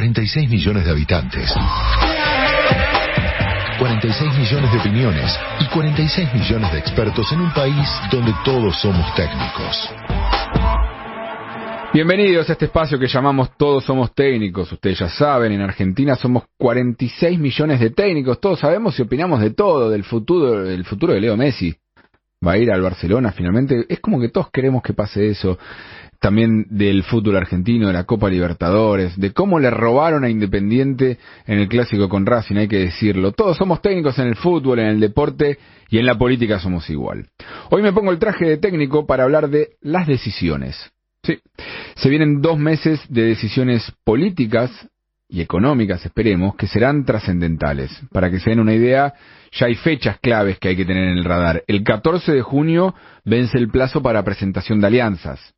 46 millones de habitantes. 46 millones de opiniones y 46 millones de expertos en un país donde todos somos técnicos. Bienvenidos a este espacio que llamamos Todos Somos Técnicos. Ustedes ya saben, en Argentina somos 46 millones de técnicos. Todos sabemos y opinamos de todo, del futuro, del futuro de Leo Messi. Va a ir al Barcelona finalmente. Es como que todos queremos que pase eso también del fútbol argentino, de la Copa Libertadores, de cómo le robaron a Independiente en el clásico con Racing, hay que decirlo. Todos somos técnicos en el fútbol, en el deporte y en la política somos igual. Hoy me pongo el traje de técnico para hablar de las decisiones. Sí, se vienen dos meses de decisiones políticas y económicas, esperemos, que serán trascendentales. Para que se den una idea, ya hay fechas claves que hay que tener en el radar. El 14 de junio vence el plazo para presentación de alianzas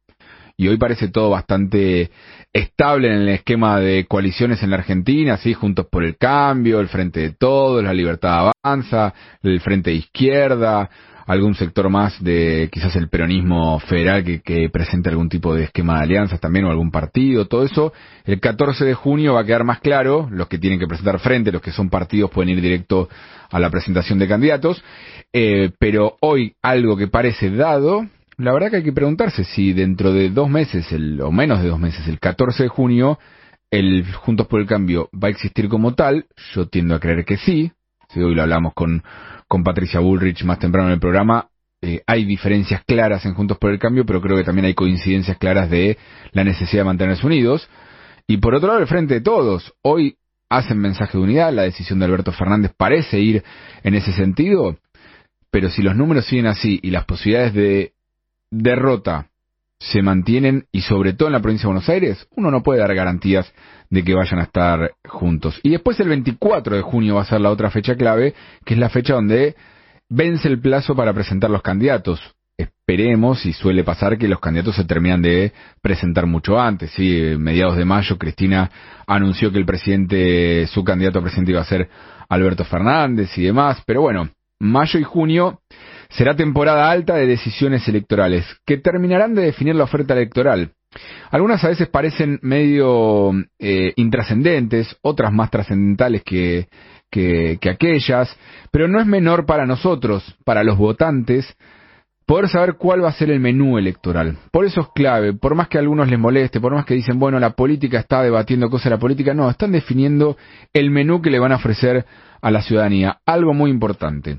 y hoy parece todo bastante estable en el esquema de coaliciones en la Argentina, sí, Juntos por el Cambio, el Frente de Todos, la Libertad Avanza, el Frente de Izquierda, algún sector más de quizás el peronismo federal que, que presente algún tipo de esquema de alianzas también o algún partido, todo eso. El 14 de junio va a quedar más claro, los que tienen que presentar frente, los que son partidos pueden ir directo a la presentación de candidatos, eh, pero hoy algo que parece dado la verdad que hay que preguntarse si dentro de dos meses, el, o menos de dos meses, el 14 de junio, el Juntos por el Cambio va a existir como tal. Yo tiendo a creer que sí. Si hoy lo hablamos con, con Patricia Bullrich más temprano en el programa. Eh, hay diferencias claras en Juntos por el Cambio, pero creo que también hay coincidencias claras de la necesidad de mantenerse unidos. Y por otro lado, el frente de todos. Hoy hacen mensaje de unidad, la decisión de Alberto Fernández parece ir en ese sentido, pero si los números siguen así y las posibilidades de derrota se mantienen y sobre todo en la provincia de Buenos Aires, uno no puede dar garantías de que vayan a estar juntos. Y después el 24 de junio va a ser la otra fecha clave, que es la fecha donde vence el plazo para presentar los candidatos. Esperemos, y suele pasar, que los candidatos se terminan de presentar mucho antes. Sí, mediados de mayo, Cristina anunció que el presidente, su candidato a presidente iba a ser Alberto Fernández y demás. Pero bueno, mayo y junio Será temporada alta de decisiones electorales, que terminarán de definir la oferta electoral. Algunas a veces parecen medio eh, intrascendentes, otras más trascendentales que, que, que aquellas, pero no es menor para nosotros, para los votantes, poder saber cuál va a ser el menú electoral. Por eso es clave, por más que a algunos les moleste, por más que dicen, bueno, la política está debatiendo cosas de la política, no, están definiendo el menú que le van a ofrecer a la ciudadanía, algo muy importante.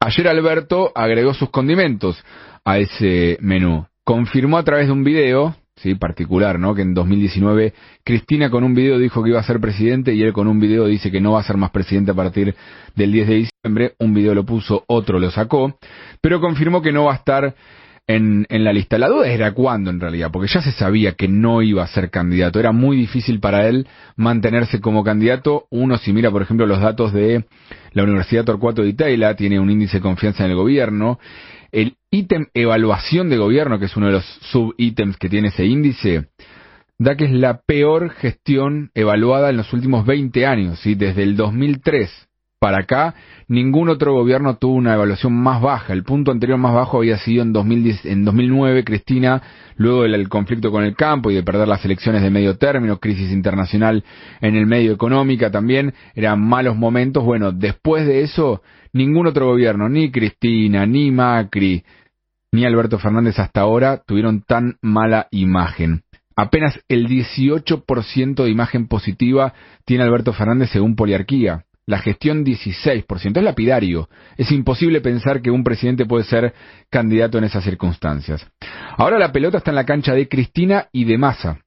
Ayer Alberto agregó sus condimentos a ese menú. Confirmó a través de un video, sí, particular, ¿no? Que en 2019 Cristina con un video dijo que iba a ser presidente y él con un video dice que no va a ser más presidente a partir del 10 de diciembre. Un video lo puso, otro lo sacó, pero confirmó que no va a estar en, en la lista. La duda era cuándo en realidad, porque ya se sabía que no iba a ser candidato. Era muy difícil para él mantenerse como candidato. Uno, si mira, por ejemplo, los datos de la Universidad Torcuato de Italia, tiene un índice de confianza en el gobierno. El ítem evaluación de gobierno, que es uno de los subítems que tiene ese índice, da que es la peor gestión evaluada en los últimos 20 años, ¿sí? desde el 2003 para acá, ningún otro gobierno tuvo una evaluación más baja. El punto anterior más bajo había sido en, 2010, en 2009, Cristina, luego del conflicto con el campo y de perder las elecciones de medio término, crisis internacional en el medio económica también, eran malos momentos. Bueno, después de eso, ningún otro gobierno, ni Cristina, ni Macri, ni Alberto Fernández hasta ahora, tuvieron tan mala imagen. Apenas el 18% de imagen positiva tiene Alberto Fernández según Poliarquía la gestión 16%. Es lapidario. Es imposible pensar que un presidente puede ser candidato en esas circunstancias. Ahora la pelota está en la cancha de Cristina y de Massa.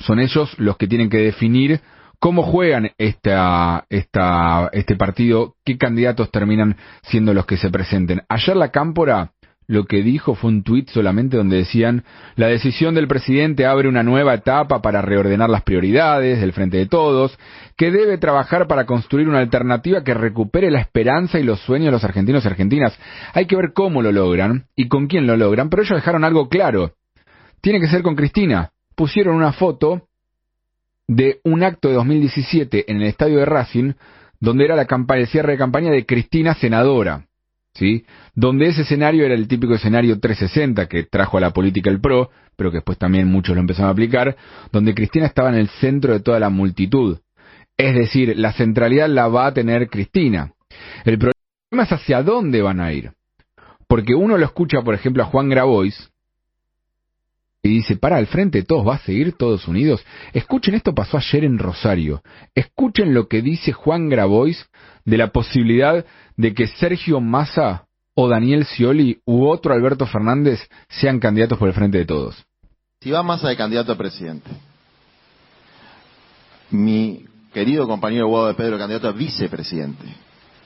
Son ellos los que tienen que definir cómo juegan esta, esta, este partido, qué candidatos terminan siendo los que se presenten. Ayer la Cámpora lo que dijo fue un tuit solamente donde decían la decisión del presidente abre una nueva etapa para reordenar las prioridades del frente de todos, que debe trabajar para construir una alternativa que recupere la esperanza y los sueños de los argentinos y argentinas. Hay que ver cómo lo logran y con quién lo logran, pero ellos dejaron algo claro. Tiene que ser con Cristina. Pusieron una foto de un acto de 2017 en el estadio de Racing, donde era la campaña, el cierre de campaña de Cristina senadora. ¿Sí? Donde ese escenario era el típico escenario 360 que trajo a la política el PRO, pero que después también muchos lo empezaron a aplicar, donde Cristina estaba en el centro de toda la multitud. Es decir, la centralidad la va a tener Cristina. El problema es hacia dónde van a ir. Porque uno lo escucha, por ejemplo, a Juan Grabois, y dice, para al frente todos, va a seguir todos unidos. Escuchen, esto pasó ayer en Rosario. Escuchen lo que dice Juan Grabois de la posibilidad de que Sergio Massa o Daniel Scioli u otro Alberto Fernández sean candidatos por el frente de todos. Si va Massa de candidato a presidente, mi querido compañero Guado de Pedro candidato a vicepresidente,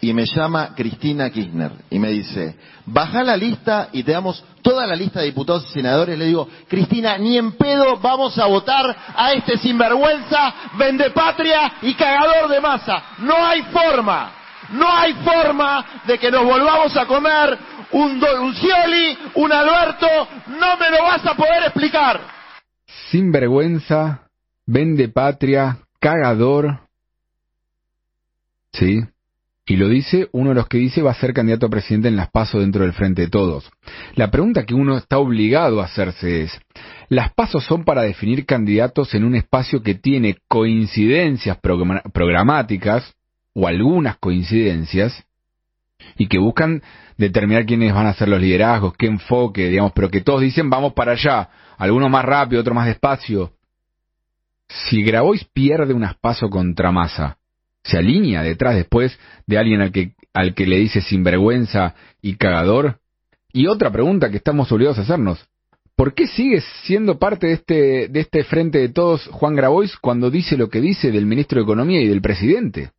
y me llama Cristina Kirchner y me dice, baja la lista y te damos toda la lista de diputados y senadores. Le digo, Cristina, ni en pedo vamos a votar a este sinvergüenza, vendepatria y cagador de masa. No hay forma, no hay forma de que nos volvamos a comer un, un Scioli, un Alberto, no me lo vas a poder explicar. Sinvergüenza, vendepatria, cagador. Sí, y lo dice uno de los que dice va a ser candidato a presidente en las pasos dentro del Frente de Todos. La pregunta que uno está obligado a hacerse es, ¿las pasos son para definir candidatos en un espacio que tiene coincidencias programáticas o algunas coincidencias y que buscan determinar quiénes van a ser los liderazgos, qué enfoque, digamos, pero que todos dicen vamos para allá, alguno más rápido, otro más despacio? Si Grabois pierde un pasos contra Massa, se alinea detrás después de alguien al que, al que le dice sinvergüenza y cagador? Y otra pregunta que estamos obligados a hacernos. ¿Por qué sigue siendo parte de este, de este frente de todos Juan Grabois cuando dice lo que dice del ministro de Economía y del presidente?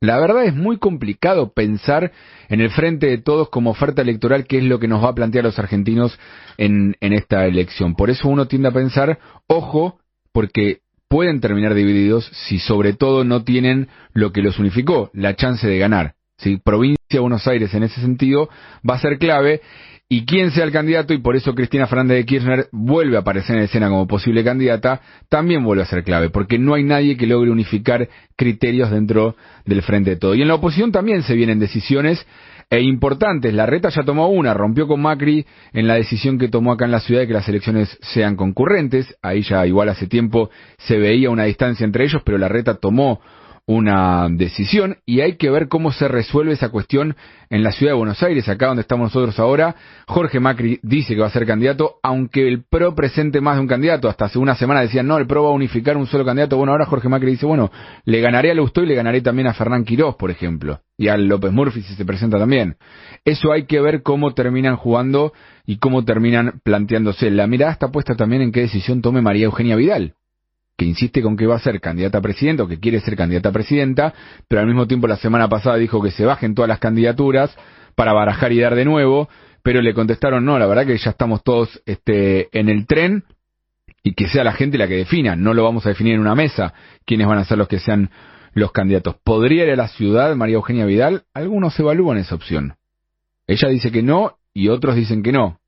La verdad es muy complicado pensar en el frente de todos como oferta electoral, que es lo que nos va a plantear los argentinos en, en esta elección. Por eso uno tiende a pensar, ojo, porque pueden terminar divididos si sobre todo no tienen lo que los unificó, la chance de ganar. ¿sí? Provincia de Buenos Aires en ese sentido va a ser clave y quién sea el candidato, y por eso Cristina Fernández de Kirchner vuelve a aparecer en escena como posible candidata, también vuelve a ser clave, porque no hay nadie que logre unificar criterios dentro del frente de todo. Y en la oposición también se vienen decisiones e importantes. La reta ya tomó una, rompió con Macri en la decisión que tomó acá en la ciudad de que las elecciones sean concurrentes. Ahí ya igual hace tiempo se veía una distancia entre ellos, pero la reta tomó una decisión y hay que ver cómo se resuelve esa cuestión en la ciudad de Buenos Aires, acá donde estamos nosotros ahora. Jorge Macri dice que va a ser candidato, aunque el PRO presente más de un candidato. Hasta hace una semana decían, no, el PRO va a unificar un solo candidato. Bueno, ahora Jorge Macri dice, bueno, le ganaré a Lustó y le ganaré también a Fernán Quirós, por ejemplo, y a López Murphy si se presenta también. Eso hay que ver cómo terminan jugando y cómo terminan planteándose. La mirada está puesta también en qué decisión tome María Eugenia Vidal que insiste con que va a ser candidata a presidenta o que quiere ser candidata a presidenta, pero al mismo tiempo la semana pasada dijo que se bajen todas las candidaturas para barajar y dar de nuevo, pero le contestaron no, la verdad que ya estamos todos este, en el tren y que sea la gente la que defina, no lo vamos a definir en una mesa quiénes van a ser los que sean los candidatos. ¿Podría ir a la ciudad María Eugenia Vidal? Algunos evalúan esa opción. Ella dice que no y otros dicen que no,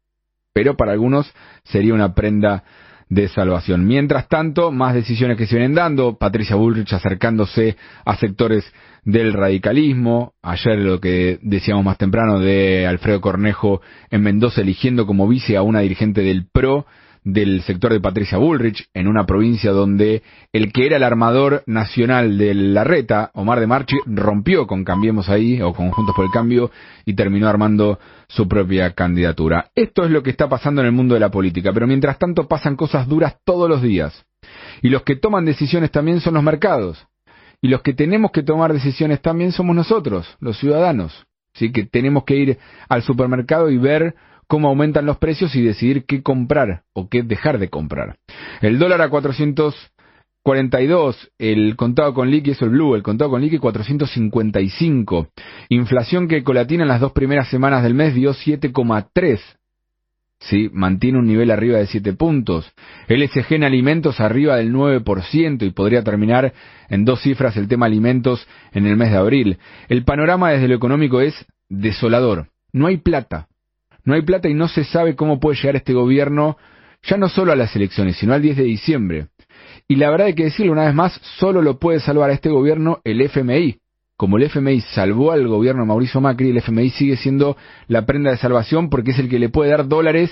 pero para algunos sería una prenda de salvación. Mientras tanto, más decisiones que se vienen dando, Patricia Bullrich acercándose a sectores del radicalismo, ayer lo que decíamos más temprano de Alfredo Cornejo en Mendoza eligiendo como vice a una dirigente del PRO, del sector de Patricia Bullrich, en una provincia donde el que era el armador nacional de la reta, Omar de Marchi, rompió con Cambiemos ahí, o con Juntos por el Cambio, y terminó armando su propia candidatura. Esto es lo que está pasando en el mundo de la política, pero mientras tanto pasan cosas duras todos los días. Y los que toman decisiones también son los mercados. Y los que tenemos que tomar decisiones también somos nosotros, los ciudadanos. Así que tenemos que ir al supermercado y ver cómo aumentan los precios y decidir qué comprar o qué dejar de comprar. El dólar a 442, el contado con liqui, es el blue, el contado con liqui 455. Inflación que colatina en las dos primeras semanas del mes dio 7,3. ¿sí? mantiene un nivel arriba de 7 puntos. LSG en alimentos arriba del 9% y podría terminar en dos cifras el tema alimentos en el mes de abril. El panorama desde lo económico es desolador. No hay plata. No hay plata y no se sabe cómo puede llegar este gobierno ya no solo a las elecciones, sino al 10 de diciembre. Y la verdad hay que decirlo una vez más, solo lo puede salvar a este gobierno el FMI. como el FMI salvó al gobierno de Mauricio Macri, el FMI sigue siendo la prenda de salvación porque es el que le puede dar dólares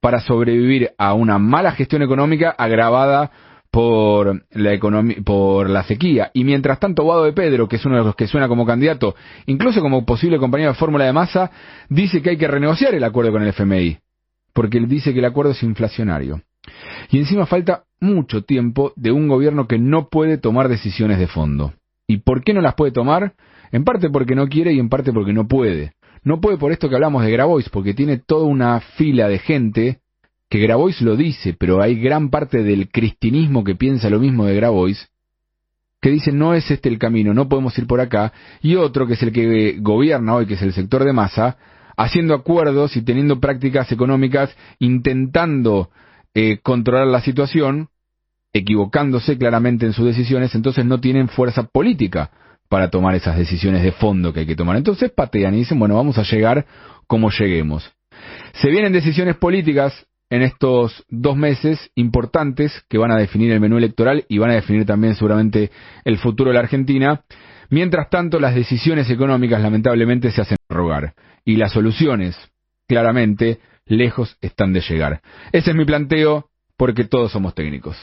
para sobrevivir a una mala gestión económica agravada por la por la sequía. Y mientras tanto, Guado de Pedro, que es uno de los que suena como candidato, incluso como posible compañero de fórmula de masa, dice que hay que renegociar el acuerdo con el FMI, porque él dice que el acuerdo es inflacionario. Y encima falta mucho tiempo de un gobierno que no puede tomar decisiones de fondo. ¿Y por qué no las puede tomar? En parte porque no quiere y en parte porque no puede. No puede por esto que hablamos de Grabois, porque tiene toda una fila de gente que Grabois lo dice, pero hay gran parte del cristianismo que piensa lo mismo de Grabois, que dice no es este el camino, no podemos ir por acá, y otro que es el que gobierna hoy, que es el sector de masa, haciendo acuerdos y teniendo prácticas económicas, intentando eh, controlar la situación, equivocándose claramente en sus decisiones, entonces no tienen fuerza política para tomar esas decisiones de fondo que hay que tomar. Entonces patean y dicen, bueno, vamos a llegar como lleguemos. Se vienen decisiones políticas en estos dos meses importantes que van a definir el menú electoral y van a definir también seguramente el futuro de la Argentina. Mientras tanto, las decisiones económicas lamentablemente se hacen rogar y las soluciones, claramente, lejos están de llegar. Ese es mi planteo porque todos somos técnicos.